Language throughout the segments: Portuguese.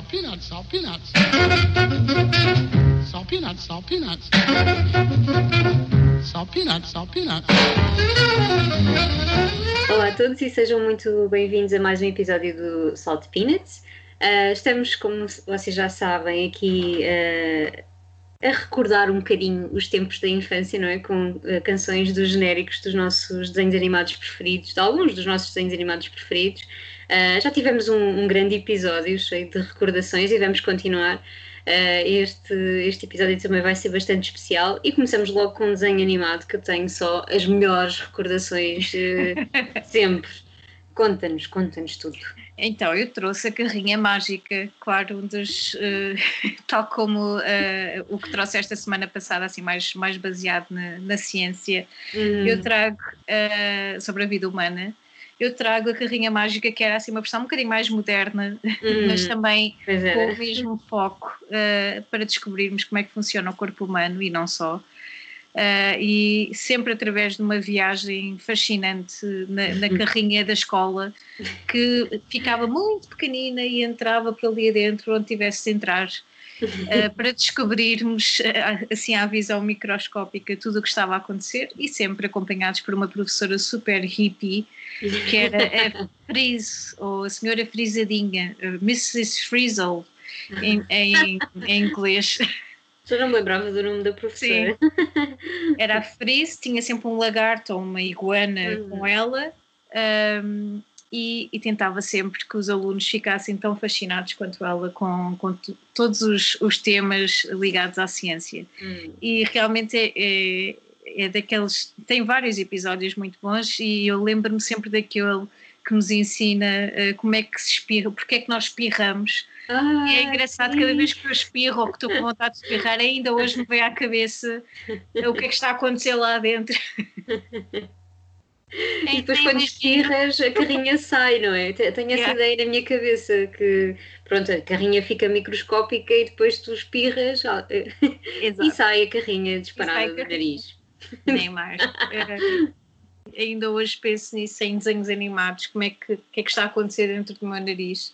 salt peanuts, salt peanuts. Salt peanuts, salt peanuts. Salt peanuts, salt peanuts. Olá a todos e sejam muito bem-vindos a mais um episódio do Salt Peanuts. Uh, estamos, como vocês já sabem, aqui uh, a recordar um bocadinho os tempos da infância, não é? Com uh, canções dos genéricos dos nossos desenhos animados preferidos, de alguns dos nossos desenhos animados preferidos. Uh, já tivemos um, um, grande episódio cheio de recordações e vamos continuar. Uh, este, este episódio também vai ser bastante especial e começamos logo com um desenho animado que eu tenho só as melhores recordações sempre. Conta-nos, conta-nos tudo. Então, eu trouxe a carrinha mágica, claro, um dos, uh, tal como uh, o que trouxe esta semana passada, assim, mais, mais baseado na, na ciência. Hum. Eu trago uh, sobre a vida humana. Eu trago a carrinha mágica, que era assim uma versão um bocadinho mais moderna, hum. mas também com o mesmo foco para descobrirmos como é que funciona o corpo humano e não só. Uh, e sempre através de uma viagem fascinante na, na, carrinha da escola, que ficava muito pequenina e entrava por ali adentro, onde tivesse de entrar, uh, para descobrirmos, uh, assim, à visão microscópica, tudo o que estava a acontecer, e sempre acompanhados por uma professora super hippie, que era a Frise, ou a senhora Frisadinha, Mrs. Frizzle, em, em, em inglês. Já não me lembrava do nome da professora. Sim. Era a Frise, tinha sempre um lagarto ou uma iguana uhum. com ela um, e, e, tentava sempre que os alunos ficassem tão fascinados quanto ela com, com todos os, os, temas ligados à ciência. Uhum. E realmente é, é, é daqueles. Tem vários episódios muito bons e eu lembro-me sempre daquele que nos ensina uh, como é que se espirra, porque é que nós espirramos ah, é engraçado, sim. cada vez que eu espirro ou que estou com vontade de espirrar, ainda hoje me vem à cabeça o que é que está a acontecer lá dentro. E depois quando espirras a carrinha sai, não é? Tenho essa yeah. ideia na minha cabeça que pronto, a carrinha fica microscópica e depois tu espirras e sai a carrinha disparada do nariz. Nem mais. ainda hoje penso nisso em desenhos animados, como é que, que é que está a acontecer dentro do meu nariz.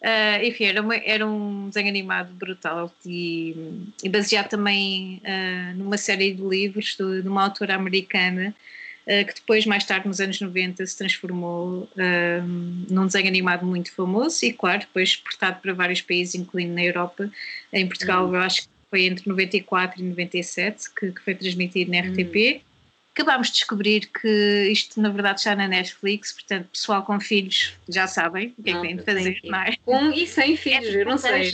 Uh, enfim, era, uma, era, um desenho animado brutal e, e baseado também uh, numa série de livros de, de uma autora americana que depois, mais tarde, nos anos 90, se transformou num desenho animado muito famoso e, claro, depois exportado para vários países, incluindo na Europa. Em Portugal, uhum. eu acho que foi entre 94 e 97 que, que foi transmitido na RTP. Uhum acabámos de descobrir que isto na verdade está na Netflix, portanto, pessoal com filhos já sabem o que é que tem de fazer, não é? Com e sem filhos, é eu não sei.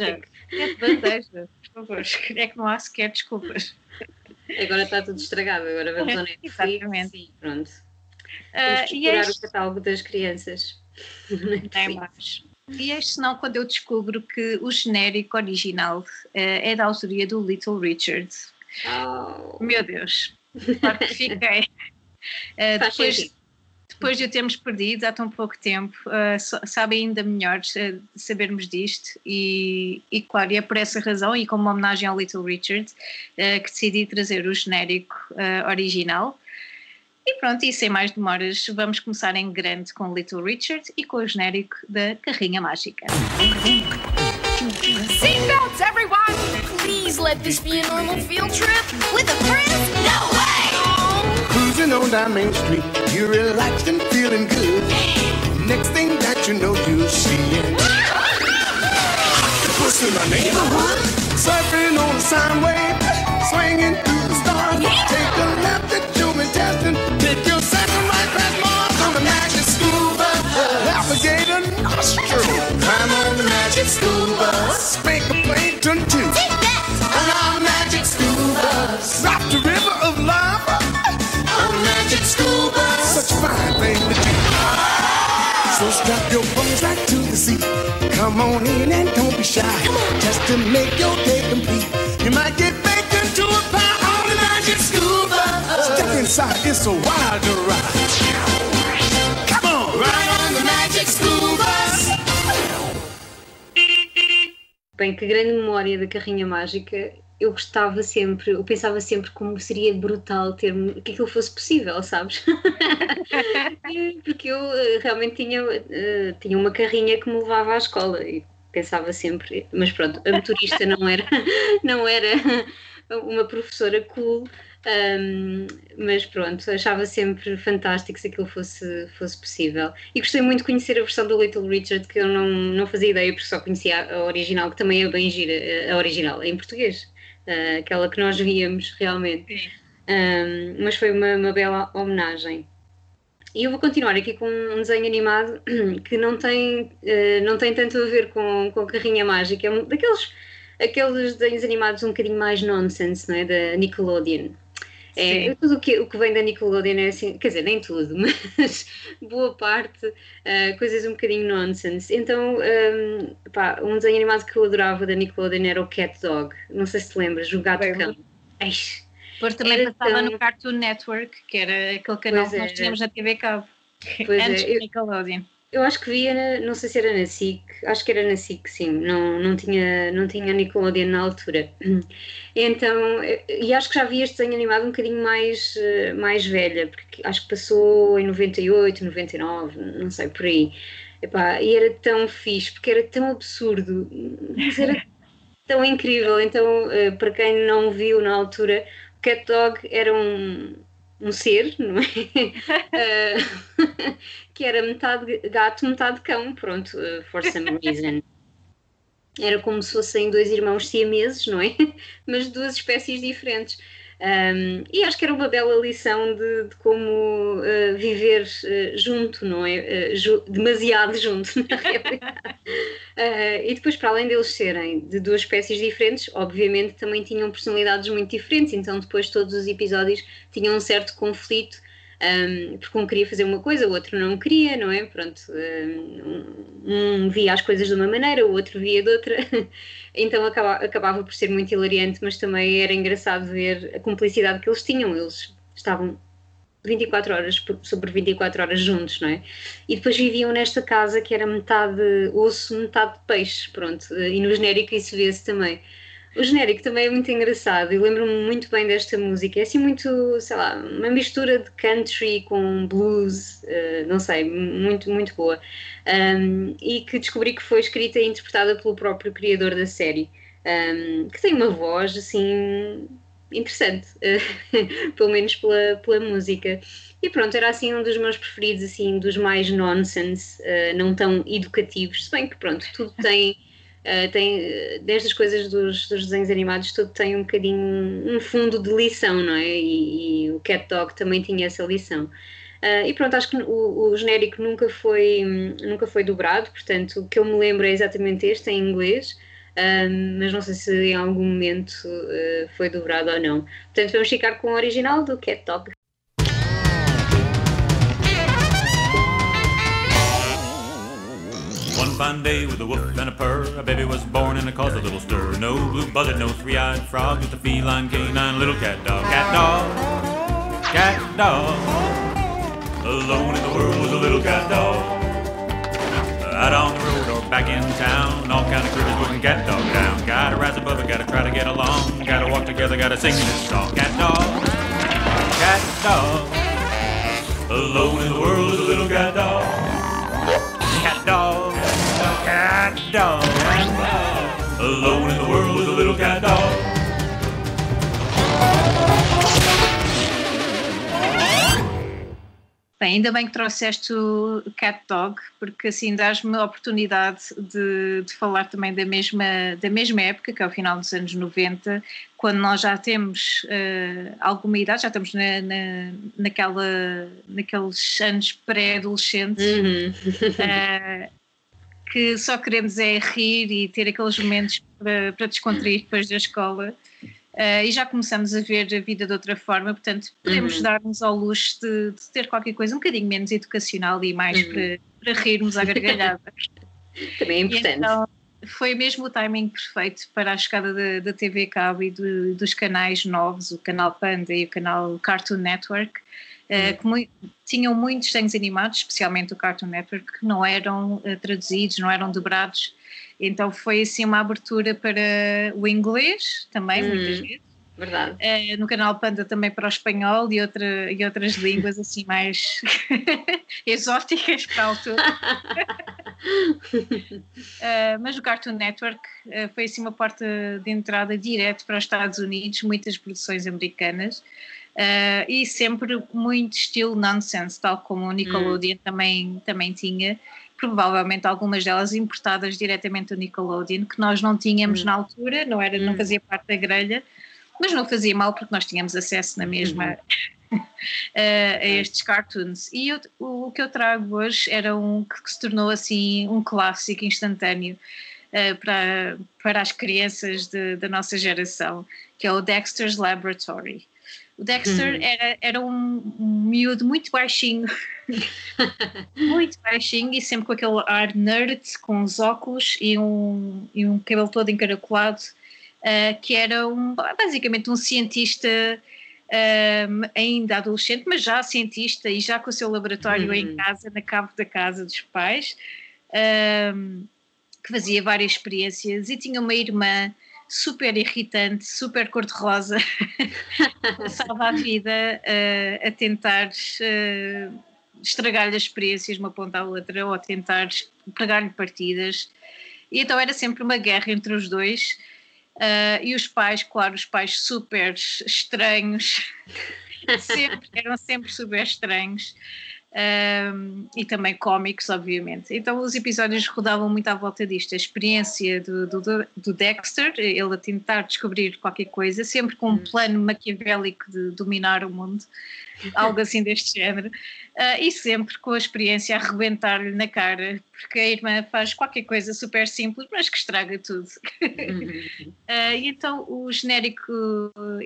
É de bandeja, por favor, é que não há sequer desculpas. Agora está tudo estragado, agora vamos ao Netflix Exatamente. e pronto. Uh, e este... o catálogo das crianças. É mais. E este não quando eu descubro que o genérico original uh, é da autoria do Little Richard. Oh. Meu Deus, Claro que fiquei. Uh, depois, depois de o termos perdido há tão pouco tempo, uh, sabe ainda melhor uh, sabermos disto e, e, claro, é por essa razão e como uma homenagem ao Little Richard uh, que decidi trazer o genérico original. E pronto, e sem mais demoras, vamos começar em grande com Little Richard e com o genérico da Carrinha Mágica. Seatbelts, everyone! Please let this be a normal field trip with a friend? No way! Cruising on down Main Street, you're relaxed and feeling good. Next thing that you know, you're seeing. Puss in the neighborhood, surfing on the sine wave, swinging through the stars. Take a left at Julie Testing, take your second right past Mars on the magic scuba. Alligator nostril. I'm on the magic bus. Make a plankton too. Come on in and don't be shy. Just to make your day complete. You might get baked into a pie on the magic bus. Step inside, it's a wild ride. Come on, right on the magic school bus. Bem, que grande memória da carrinha mágica. Eu gostava sempre, eu pensava sempre como seria brutal ter que aquilo fosse possível, sabes? Porque eu eh, realmente tinha, uh, tinha uma carrinha que me levava à escola e pensava sempre, mas pronto, a motorista não era, não era uma professora cool, um, mas pronto, achava sempre fantástico se aquilo fosse, fosse possível. E gostei muito de conhecer a versão do Little Richard, que eu não, não fazia ideia, porque só conhecia a original, que também é bem gira, a original, em português, uh, aquela que nós víamos realmente. Um, mas foi uma, uma bela homenagem. E eu vou continuar aqui com um desenho animado que não tem, uh, não tem tanto a ver com, com a carrinha mágica, é um daqueles aqueles desenhos animados um bocadinho mais nonsense, não é? Da Nickelodeon. É, tudo o que, o que vem da Nickelodeon é assim, quer dizer, nem tudo, mas boa parte, uh, coisas um bocadinho nonsense. Então, um, pá, um desenho animado que eu adorava da Nickelodeon era o Cat Dog. Não sei se te lembras, o gato Bem, cão. Depois também era passava tão... no Cartoon Network, que era aquele canal pois que nós tínhamos na TV Cabo. Pois antes é. do Nickelodeon. Eu acho que via, não sei se era na SIC, acho que era na SIC, sim, não, não, tinha, não tinha Nickelodeon na altura. Então, e acho que já vi este desenho animado um bocadinho mais, eh, mais velha, porque acho que passou em 98, 99, não sei, por aí. Epá, e era tão fixe, porque era tão absurdo, mas era tão incrível. Então, eh, para quem não viu na altura, o Cat Dog era um, um ser, não é? uh, que era metade gato, metade cão, pronto, uh, for some reason. Era como se fossem dois irmãos siameses, não é? Mas duas espécies diferentes. Um, e acho que era uma bela lição de, de como uh, viver uh, junto, não é? Uh, ju demasiado junto, na realidade. E depois, para além deles serem de duas espécies diferentes, obviamente também tinham personalidades muito diferentes, então depois todos os episódios tinham um certo conflito um, porque um queria fazer uma coisa, o outro não queria, não é? Pronto, um, um via as coisas de uma maneira, o outro via de outra, então acaba, acabava por ser muito hilariante, mas também era engraçado ver a cumplicidade que eles tinham, eles estavam 24 horas sobre 24 horas juntos, não é? E depois viviam nesta casa que era metade osso, metade peixe, pronto, e no genérico isso vê-se também. O genérico também é muito engraçado e lembro-me muito bem desta música. É assim muito, sei lá, uma mistura de country com blues, uh, não sei, muito, muito boa. Um, e que descobri que foi escrita e interpretada pelo próprio criador da série, um, que tem uma voz assim interessante, uh, pelo menos pela, pela música. E pronto, era assim um dos meus preferidos, assim, dos mais nonsense, uh, não tão educativos, se bem que pronto, tudo tem Uh, tem, desde as coisas dos, dos, desenhos animados, tudo tem um bocadinho um fundo de lição, não é? E, e o Cat Dog também tinha essa lição. Uh, e pronto, acho que o, o, genérico nunca foi, nunca foi dobrado, portanto, o que eu me lembro é exatamente este, em inglês, uh, mas não sei se em algum momento foi dobrado ou não. Portanto, vamos ficar com o original do Cat Dog. One fine day with a woof and a purr, a baby was born and it caused a little stir. No blue buzzard, no three-eyed frog, just a feline canine little cat dog. Cat dog, cat dog. Alone in the world was a little cat dog. Road or back in town, all kind of critters wouldn't cat dog down. Gotta rise above it, gotta try to get along. Gotta walk together, gotta sing this song. Cat dog, cat dog. Alone in the world is a little cat dog. Cat dog cat dog. Alone in the world is a little cat dog. Bem, ainda bem que trouxeste o Cat Dog, porque assim dás-me a oportunidade de, de, falar também da mesma, da mesma época, que é o final dos anos 90, quando nós já temos uh, alguma idade, já estamos na, na, naquela, naqueles anos pré-adolescentes. Uhum. Uh, que só queremos é rir e ter aqueles momentos para, para descontrair depois da escola. Uh, e já começamos a ver a vida de outra forma, portanto, podemos uhum. dar-nos ao luxo de, de, ter qualquer coisa um bocadinho menos educacional e mais uhum. para, para rirmos à gargalhada. Também é importante. Então, foi mesmo o timing perfeito para a chegada da, da TV Cabo e do, dos canais novos, o canal Panda e o canal Cartoon Network, uh, que mu tinham muitos desenhos animados, especialmente o Cartoon Network, que não eram uh, traduzidos, não eram dobrados. Então foi assim uma abertura para o inglês também, hum, muitas vezes. Verdade. Uh, no canal Panda também para o espanhol e, outra, e outras línguas assim mais exóticas para a altura. uh, mas o Cartoon Network uh, foi assim uma porta de entrada direto para os Estados Unidos, muitas produções americanas uh, e sempre muito estilo nonsense, tal como o Nickelodeon hum. também, também tinha. Provavelmente algumas delas importadas diretamente do Nickelodeon, que nós não tínhamos hum. na altura, não, era, hum. não fazia parte da grelha, mas não fazia mal porque nós tínhamos acesso na mesma. Uhum. a estes cartoons. E eu, o, o, que eu trago hoje era um que, que se tornou assim um clássico instantâneo uh, para, para as crianças de, da nossa geração, que é o Dexter's Laboratory. O Dexter hum. era, era um, um miúdo muito baixinho, muito baixinho e sempre com aquele ar nerd, com os óculos e um, e um cabelo todo encaracolado, uh, que era um, basicamente um cientista um, ainda adolescente, mas já cientista e já com o seu laboratório uhum. em casa, na cave da casa dos pais, um, que fazia várias experiências e tinha uma irmã super irritante, super cor-de-rosa, passava a vida uh, a tentar uh, estragar-lhe as experiências uma ponta à outra ou a tentar pegar-lhe partidas. E então era sempre uma guerra entre os dois Uh, e os pais, claro, os pais super estranhos, sempre, eram sempre super estranhos. Um, e também cómicos, obviamente. Então os episódios rodavam muito à volta disto, a experiência do, do, do, Dexter, ele a tentar descobrir qualquer coisa, sempre com um hum. plano maquiavélico de dominar o mundo, algo assim deste género, uh, e sempre com a experiência a arrebentar-lhe na cara, porque a irmã faz qualquer coisa super simples, mas que estraga tudo. uh, e então o genérico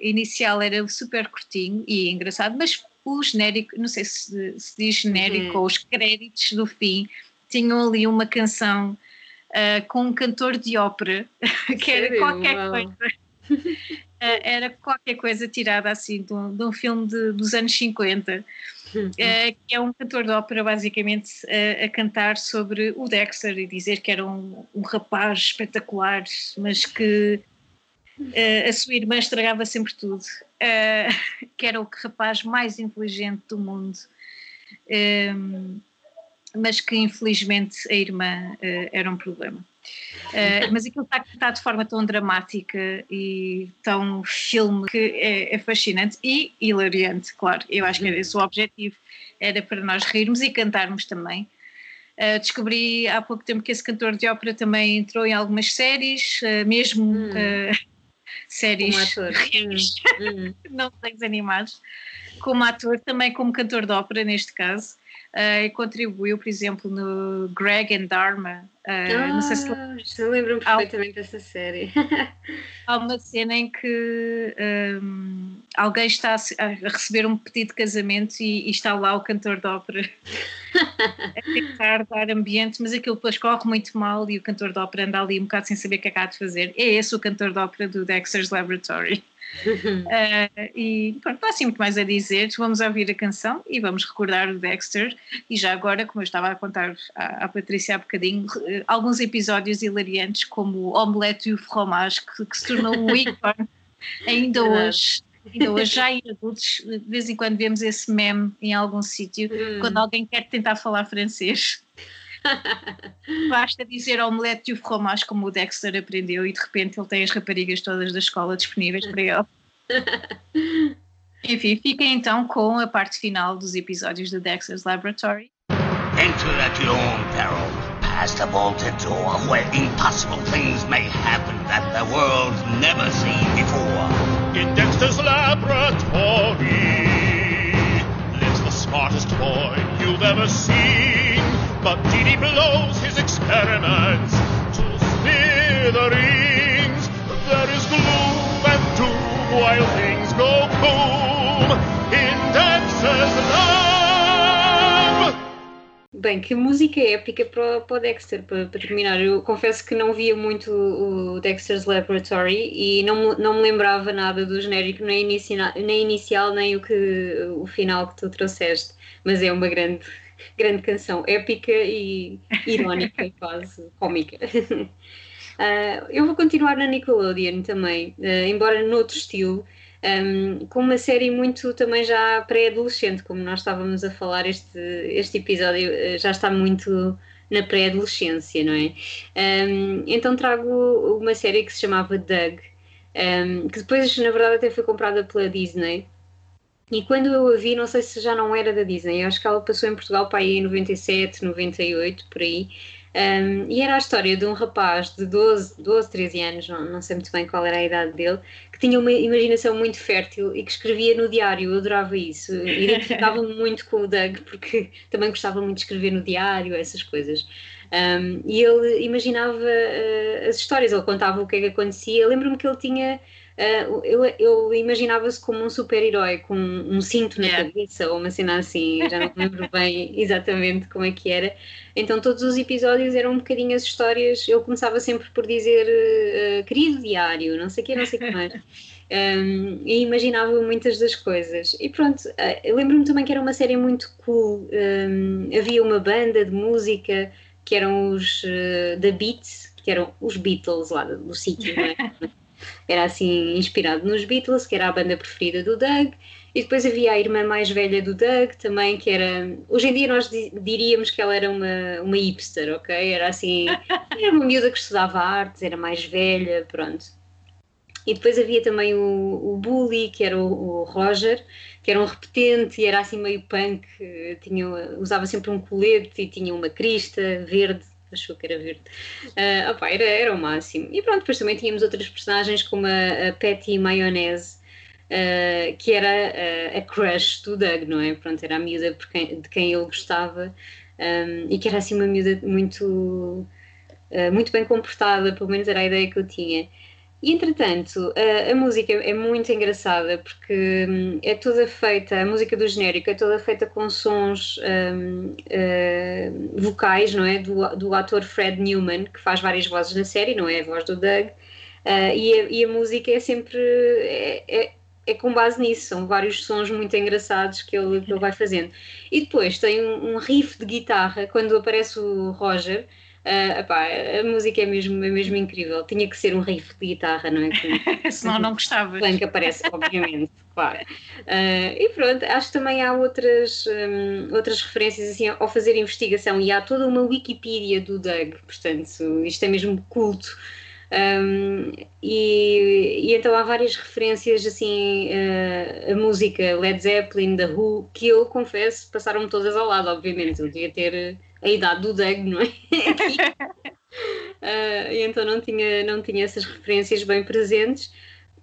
inicial era super curtinho e engraçado, mas o genérico, não sei se, se diz genérico uhum. ou os créditos do fim, tinham ali uma canção uh, com um cantor de ópera, que era qualquer Uau. coisa. Uh, era qualquer coisa tirada assim de um, de um filme de, dos anos 50, uh, que é um cantor de ópera basicamente uh, a cantar sobre o Dexter e dizer que era um, um rapaz espetacular, mas que Uh, a sua irmã estragava sempre tudo, uh, que era o rapaz mais inteligente do mundo, mas que infelizmente a irmã era um problema. Mas aquilo está, está, de forma tão dramática e tão filme que é, é, fascinante e hilariante, claro. Eu acho que esse o objetivo, era para nós rirmos e cantarmos também. Uh, descobri há pouco tempo que esse cantor de ópera também entrou em algumas séries, uh, mesmo hum. uh, séries hum, hum. não desenhos animados, como ator, também como cantor de ópera neste caso, uh, e contribuiu, por exemplo, no Greg and Dharma. Ah, não sei se ah, lembro perfeitamente há, dessa série. há uma cena em que um, alguém está a receber um pedido de casamento e, e está lá o cantor de ópera a tentar dar ambiente, mas aquilo depois corre muito mal e o cantor de ópera anda ali um bocado sem saber o que é que há de fazer. É esse o cantor de ópera do Dexter's Laboratory. Uh, e pronto, não há assim muito mais a dizer. Vamos ouvir a canção e vamos recordar o Dexter. E já agora, como eu estava a contar à, à Patrícia há bocadinho, uh, alguns episódios hilariantes, como o Omelete e o Fromage, que, que se tornou um ícone ainda hoje ainda hoje já em adultos, de vez em quando vemos esse meme em algum sítio, hum. quando alguém quer tentar falar francês. Basta dizer omelete e o fromage como o Dexter aprendeu e de repente ele tem as raparigas todas da escola disponíveis para ele. Enfim, fiquem então com a parte final dos episódios do Dexter's Laboratory. Enter at your own peril, past a vaulted door where impossible things may happen that the world never seen before. in Dexter's laboratory lives the smartest boy you've ever seen. But Didi blows his experiments to smithereens. There is gloom and doom while things go boom in Dexter's lab. Bem, que música épica para, para o Dexter, para, para, terminar. Eu confesso que não via muito o Dexter's Laboratory e não, não me lembrava nada do genérico, nem, inicia, nem inicial, nem o, que, o final que tu trouxeste. Mas é uma grande, grande canção, épica e irónica, quase cómica. Uh, eu vou continuar na Nickelodeon também, uh, embora noutro estilo um, com uma série muito também já pré-adolescente, como nós estávamos a falar, este, este episódio eh, já está muito na pré-adolescência, não é? Um, então trago uma série que se chamava Doug, um, que depois, na verdade, até foi comprada pela Disney. E quando eu a vi, não sei se já não era da Disney, eu acho que ela passou em Portugal para aí em 97, 98, por aí. Um, e era a história de um rapaz de 12, 12 13 anos, não, não, sei muito bem qual era a idade dele, que tinha uma imaginação muito fértil e que escrevia no diário. Eu adorava isso. Identificava-me muito com o Doug, porque também gostava muito de escrever no diário, essas coisas. Um, e ele imaginava uh, as histórias, ele contava o que é que acontecia. Lembro-me que ele tinha Uh, ele, ele imaginava-se como um super-herói com um cinto na yeah. cabeça ou uma cena assim, já não me lembro bem exatamente como é que era. Então todos os episódios eram um bocadinho as histórias. Eu começava sempre por dizer uh, querido diário, não sei o que, não sei o que mais. Um, e imaginava muitas das coisas. E pronto, uh, lembro-me também que era uma série muito cool. Um, havia uma banda de música que eram os uh, The Beats, que eram os Beatles lá do, do sítio, não é? Era assim inspirado nos Beatles, que era a banda preferida do Doug, e depois havia a irmã mais velha do Doug também, que era. Hoje em dia nós diríamos que ela era uma, uma hipster, ok? Era assim. Era uma miúda que estudava artes, era mais velha, pronto. E depois havia também o, o Bully, que era o, o, Roger, que era um repetente e era assim meio punk, tinha, usava sempre um colete e tinha uma crista verde achou que era verde. Uh, opa, era, era o máximo. E pronto, depois também tínhamos outras personagens como a, a Patty Mayonnaise, uh, que era uh, a crush do Doug, não é? Pronto, era a miúda quem, de quem ele gostava um, e que era assim uma miúda muito, muito bem comportada, pelo menos era a ideia que eu tinha. E entretanto, a, a, música é muito engraçada porque hum, é toda feita, a música do genérico é toda feita com sons um, uh, hum, vocais, não é? Do, do ator Fred Newman, que faz várias vozes na série, não é? A voz do Doug. Uh, e, a, e, a, música é sempre. É, é, é, com base nisso, são vários sons muito engraçados que ele, que ele vai fazendo. E depois tem um, um riff de guitarra, quando aparece o Roger Uh, epá, a música é mesmo, é mesmo incrível. Tinha que ser um riff de guitarra, não é? Senão não gostavas. que aparece, obviamente, claro. Uh, e pronto, acho que também há outras, um, outras referências assim, ao fazer investigação e há toda uma Wikipedia do Doug, portanto, isto é mesmo culto. Um, e, e, então há várias referências assim uh, a música Led Zeppelin, The Who, que eu confesso passaram-me todas ao lado, obviamente. Eu devia ter a idade do Doug, não é? uh, então não tinha, não tinha essas referências bem presentes,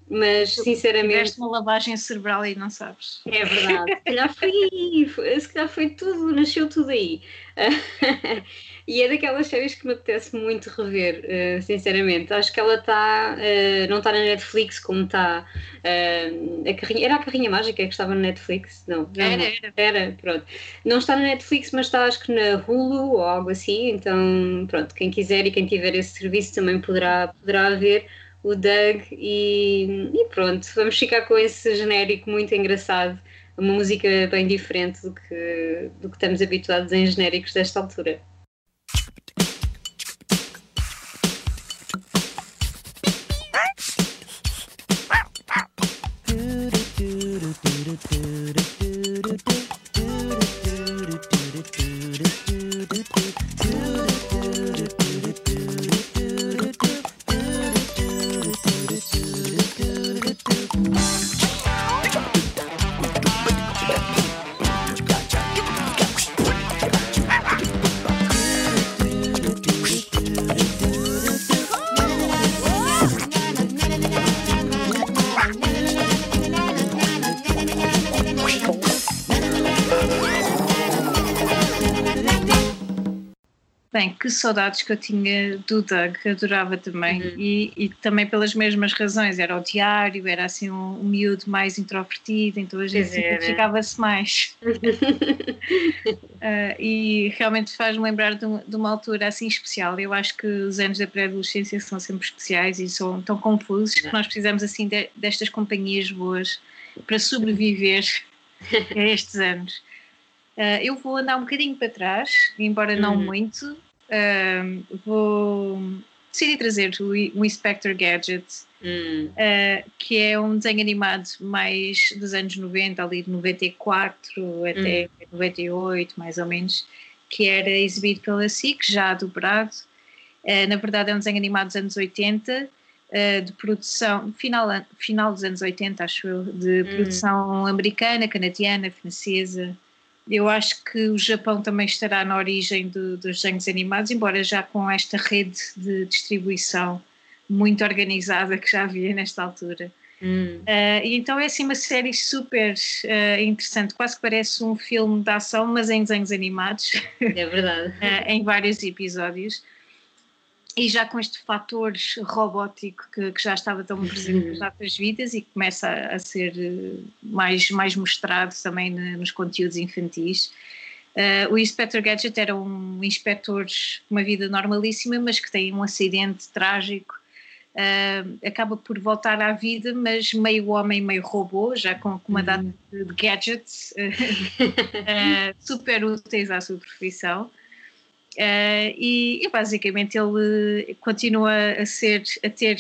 mas sinceramente. Tiveste uma lavagem cerebral e não sabes. É verdade, se calhar foi aí, se calhar foi tudo, nasceu tudo aí. E é daquelas séries que me apetece muito rever, uh, sinceramente. Acho que ela está, uh, não está na Netflix como está uh, a carrinha. Era a carrinha mágica que estava na Netflix? Não, não era, era. Era, pronto. Não está na Netflix, mas está acho que na Hulu ou algo assim. Então, pronto, quem quiser e quem tiver esse serviço também poderá, poderá ver o Doug e, e pronto, vamos ficar com esse genérico muito engraçado uma música bem diferente do que, do que estamos habituados em genéricos desta altura. Saudades que eu tinha do Doug, adorava também, uhum. e, e, também pelas mesmas razões, era o diário, era assim um, um miúdo mais introvertido, então a gente identificava-se mais. uh, e realmente faz-me lembrar de, de, uma altura assim especial. Eu acho que os anos da pré-adolescência são sempre especiais e são tão confusos que nós precisamos assim de, destas companhias boas para sobreviver a estes anos. Uh, eu vou andar um bocadinho para trás, embora não uhum. muito, vou decidi trazer o, o Inspector Gadget, hum. uh, que é um desenho animado mais dos anos 90, ali de 94 até hum. 98, mais ou menos, que era exibido pela SIC, já dobrado. Uh, na verdade, é um desenho animado dos anos 80, uh, de produção, final, final dos anos 80, acho eu, de hum. produção americana, canadiana, francesa. Eu acho que o Japão também estará na origem do, dos desenhos animados, embora já com esta rede de distribuição muito organizada que já havia nesta altura. Hum. Uh, e então é assim uma série super uh, interessante, quase que parece um filme de ação, mas em desenhos animados. É verdade. uh, em vários episódios. E já com este fator robótico que, que já estava tão presente nas nossas vidas e que começa a, a ser mais, mais mostrado também nos conteúdos infantis. o Inspector Gadget era um inspetor com uma vida normalíssima, mas que tem um acidente trágico Uh, acaba por voltar à vida, mas meio homem, meio robô, já com, com uma uhum. data de, de gadgets uh, super úteis à sua profissão. Uh, e, e, basicamente ele continua a ser a ter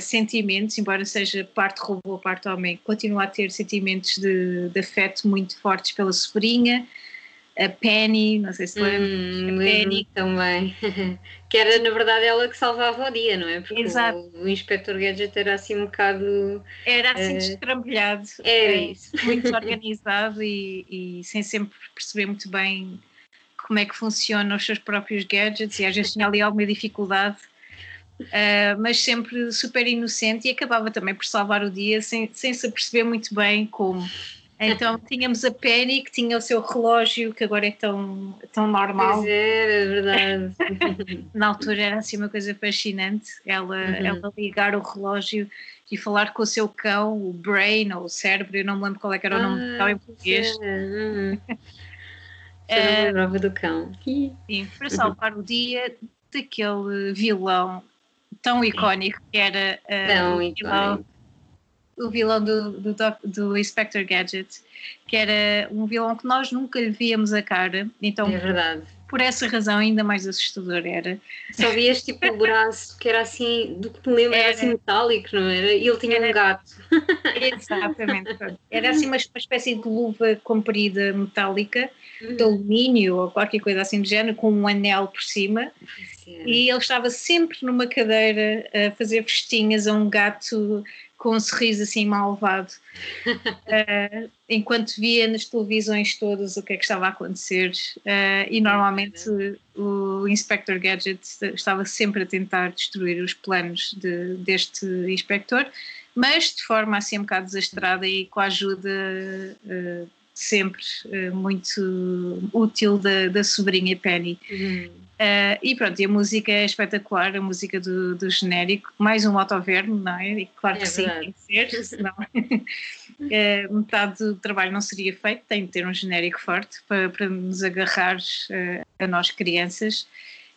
sentimentos, embora seja parte robô, parte homem, continua a ter sentimentos de, de afeto muito fortes pela sobrinha, a Penny, não sei se lembra. Hum, Penny também. que era na verdade ela que salvava o dia, não é? Porque Exato. O, o Inspector Gadget era assim um bocado. Era assim uh, destrambelhado. Era é, isso. Muito organizado e, e sem sempre perceber muito bem como é que funcionam os seus próprios gadgets e às vezes tinha ali alguma dificuldade. Uh, mas sempre super inocente e acabava também por salvar o dia sem, sem se perceber muito bem como. Então tínhamos a Penny que tinha o seu relógio que agora é tão, tão normal. Pois é, é verdade. Na altura era assim uma coisa fascinante, ela, uhum. ela ligar o relógio e falar com o seu cão, o brain ou o cérebro, eu não me lembro qual é que era o nome do cão em português. É. Uhum. Uh, lembrava do cão. Sim, para salvar o dia daquele vilão tão icónico que era uh, o vilão o vilão do, do, do Inspector Gadget, que era um vilão que nós nunca lhe víamos a cara. Então, é verdade. Por essa razão, ainda mais assustador era. Só vias tipo o braço, que era assim, do que me lembro, era, era assim metálico, não era? E ele tinha era, um gato. Exatamente. Era assim uma, uma espécie de luva comprida metálica, uhum. de alumínio ou qualquer coisa assim do género, com um anel por cima. Sim. E ele estava sempre numa cadeira a fazer festinhas a um gato com um sorriso assim malvado, uh, enquanto via nas televisões todas o que é que estava a acontecer. Uh, e normalmente o Inspector Gadget estava sempre a tentar destruir os planos de, deste inspector, mas de forma assim um bocado desastrada e com a ajuda. Uh, sempre muito útil da, da sobrinha Penny. Uhum. Uh, e pronto, e a música é espetacular, a música do, do genérico, mais um motoverno, não é? E claro que é sim, tem que ser, senão uh, metade do trabalho não seria feito, tem de ter um genérico forte para, para nos agarrar uh, a nós crianças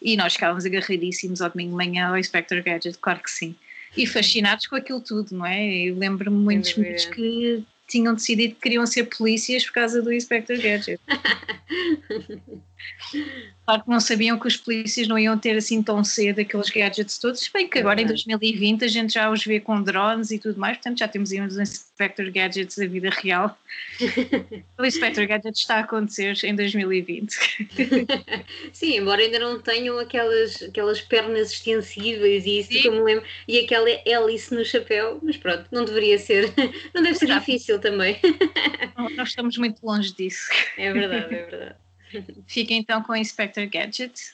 e nós ficávamos agarradíssimos ao domingo de manhã ao Inspector Gadget, claro que sim. E fascinados com aquilo tudo, não é? Eu lembro-me muitos miúdos que tinham decidido que queriam ser polícias por causa do Inspector Gadget. Claro que não sabiam que os polícias não iam ter assim tão cedo aqueles gadgets todos, bem que agora em 2020 a gente já os vê com drones e tudo mais, portanto já temos aí uns Inspector Gadgets da vida real. o Inspector Gadget está a acontecer em 2020. Sim, embora ainda não tenham aquelas, aquelas pernas extensíveis e isso Sim. que eu me lembro, e aquela hélice no chapéu, mas pronto, não deveria ser, não deve ser difícil também. Nós estamos muito longe disso. É verdade, é verdade. Fique então com o Inspector Gadget.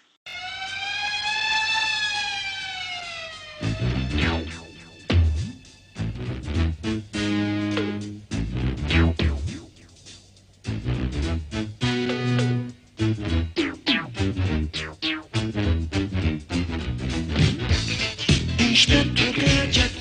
Inspector Gadget.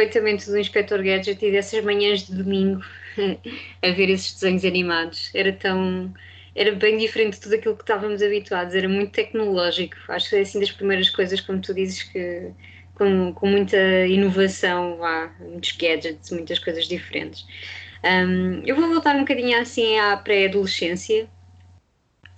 Perfeitamente do Inspector Gadget e dessas manhãs de domingo a ver esses desenhos animados. Era tão. Era bem diferente de tudo aquilo que estávamos habituados, era muito tecnológico. Acho que é assim das primeiras coisas, como tu dizes, que com, com muita inovação, há muitos gadgets, muitas coisas diferentes. Um, eu vou voltar um bocadinho assim à pré-adolescência,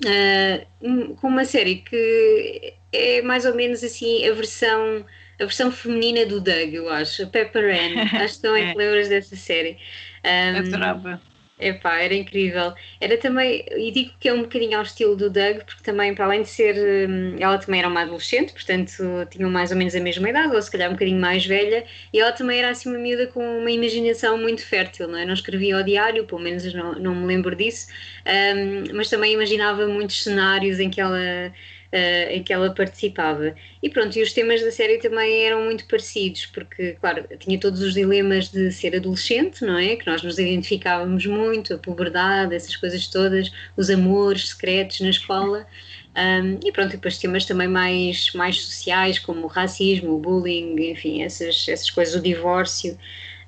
uh, com uma série que é mais ou menos assim a versão a versão feminina do Doug, eu acho, a Pepper Ann. acho que estão é. lembras dessa série. Um, Adorava. Epá, era incrível. Era também, e digo que é um bocadinho ao estilo do Doug, porque também, para além de ser, hum, ela também era uma adolescente, portanto tinham mais ou menos a mesma idade, ou se calhar um bocadinho mais velha, e ela também era assim uma miúda com uma imaginação muito fértil, não é? Não escrevia ao diário, pelo menos não, não me lembro disso, um, mas também imaginava muitos cenários em que ela uh, em que ela participava. E pronto, e os temas da série também eram muito parecidos, porque, claro, tinha todos os dilemas de ser adolescente, não é? Que nós nos identificávamos muito, a puberdade, essas coisas todas, os amores secretos na escola. Um, e pronto, depois temas também mais, mais sociais, como o racismo, o bullying, enfim, essas, essas coisas, o divórcio.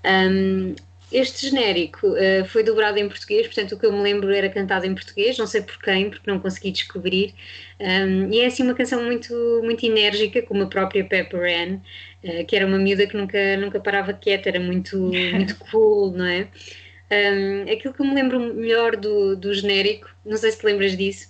Um, este genérico uh, foi dobrado em português, portanto o que eu me lembro era cantado em português, não sei por quem, porque não consegui descobrir. Um, e é assim uma canção muito, muito enérgica, como a própria Pepper Ann, uh, que era uma miúda que nunca, nunca parava quieta, era muito, muito cool, não é? Um, aquilo que eu me lembro melhor do, do genérico, não sei se te lembras disso,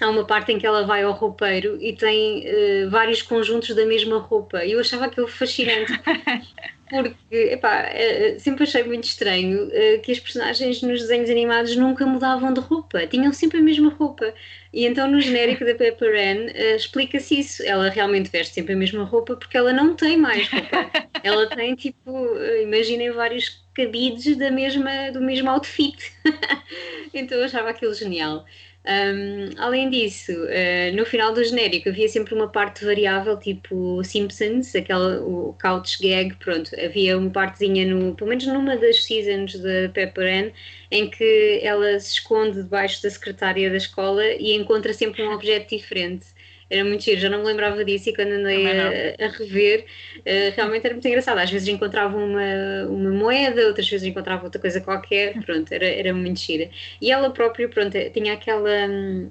há uma parte em que ela vai ao roupeiro e tem uh, vários conjuntos da mesma roupa. E eu achava aquilo fascinante. porque epá, eh, sempre achei muito estranho uh, que as personagens nos desenhos animados nunca mudavam de roupa, tinham sempre a mesma roupa. E então no genérico da Pepper Ann uh, explica-se isso. Ela realmente veste sempre a mesma roupa porque ela não tem mais roupa. ela tem tipo, uh, imaginem vários cabides da mesma, do mesmo outfit. então eu achava aquilo genial. Um, além disso, uh, no final do genérico havia sempre uma parte variável, tipo Simpsons, aquela, o couch gag, pronto, havia uma partezinha, no, pelo menos numa das seasons da Pepper Ann, em que ela se esconde debaixo da secretária da escola e encontra sempre um objeto diferente era muito giro, já não me lembrava disso e quando andei a, a, rever, uh, realmente era muito engraçado. Às vezes encontrava uma, uma moeda, outras vezes encontrava outra coisa qualquer, pronto, era, era muito gira. E ela própria, pronto, tinha aquela. Hum,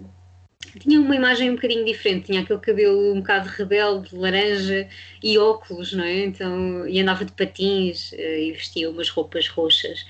tinha uma imagem um bocadinho diferente, tinha aquele cabelo um bocado rebelde, laranja e óculos, não é? Então, e andava de patins uh, e vestia umas roupas roxas.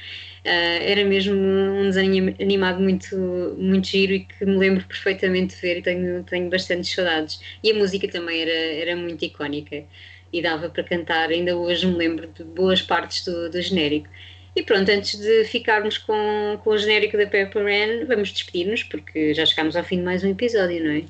Uh, era mesmo um desenho animado muito, muito giro e que me lembro perfeitamente de ver e tenho, tenho bastante saudades. E a música também era, era muito icónica e dava para cantar, ainda hoje me lembro de boas partes do, do genérico. E pronto, antes de ficarmos com, com o genérico da Pepper Ann, vamos despedir-nos porque já chegámos ao fim de mais um episódio, não é?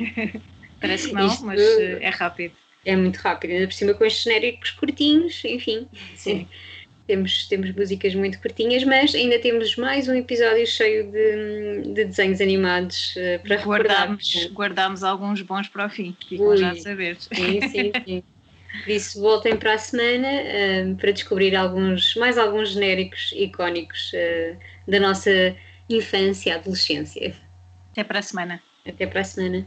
Parece que não, Isto mas é rápido. É muito rápido, ainda por cima com estes genéricos curtinhos, enfim. Sim. Temos, temos músicas muito curtinhas, mas ainda temos mais um episódio cheio de, de desenhos animados uh, para guardámos, recordar. Guardámos alguns bons para o fim, ficam já a saber. Sim, sim, sim. Por isso, voltem para a semana uh, para descobrir alguns, mais alguns genéricos icónicos uh, da nossa infância, adolescência. Até para a semana. Até para a semana.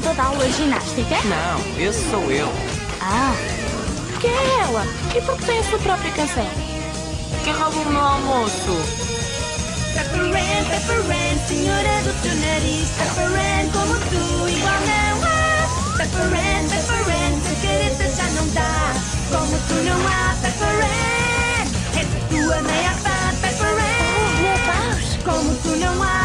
Da aula hoje ginástica? Não, esse sou eu. Ah, porque é ela? E por que tem a sua própria canção? Quem roubou o meu almoço? Pepperan, Pepperan, senhora do teu nariz Pepperan, como tu, igual não há Pepperan, Pepperan, se querer já não dá Como tu não há Pepperan És tua meia pá, Pepperan Oh, meu Deus! Como tu não há